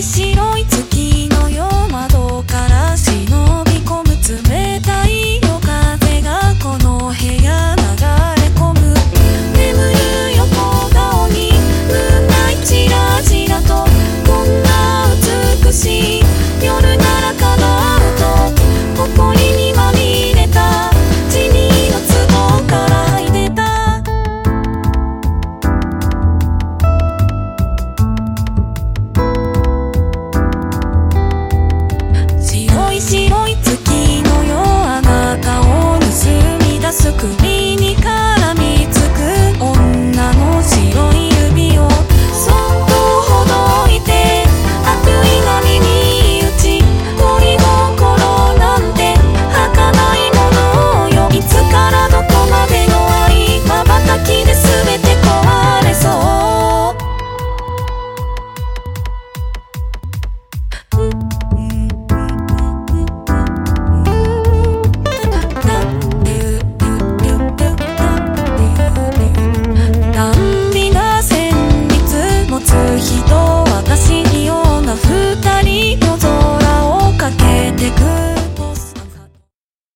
白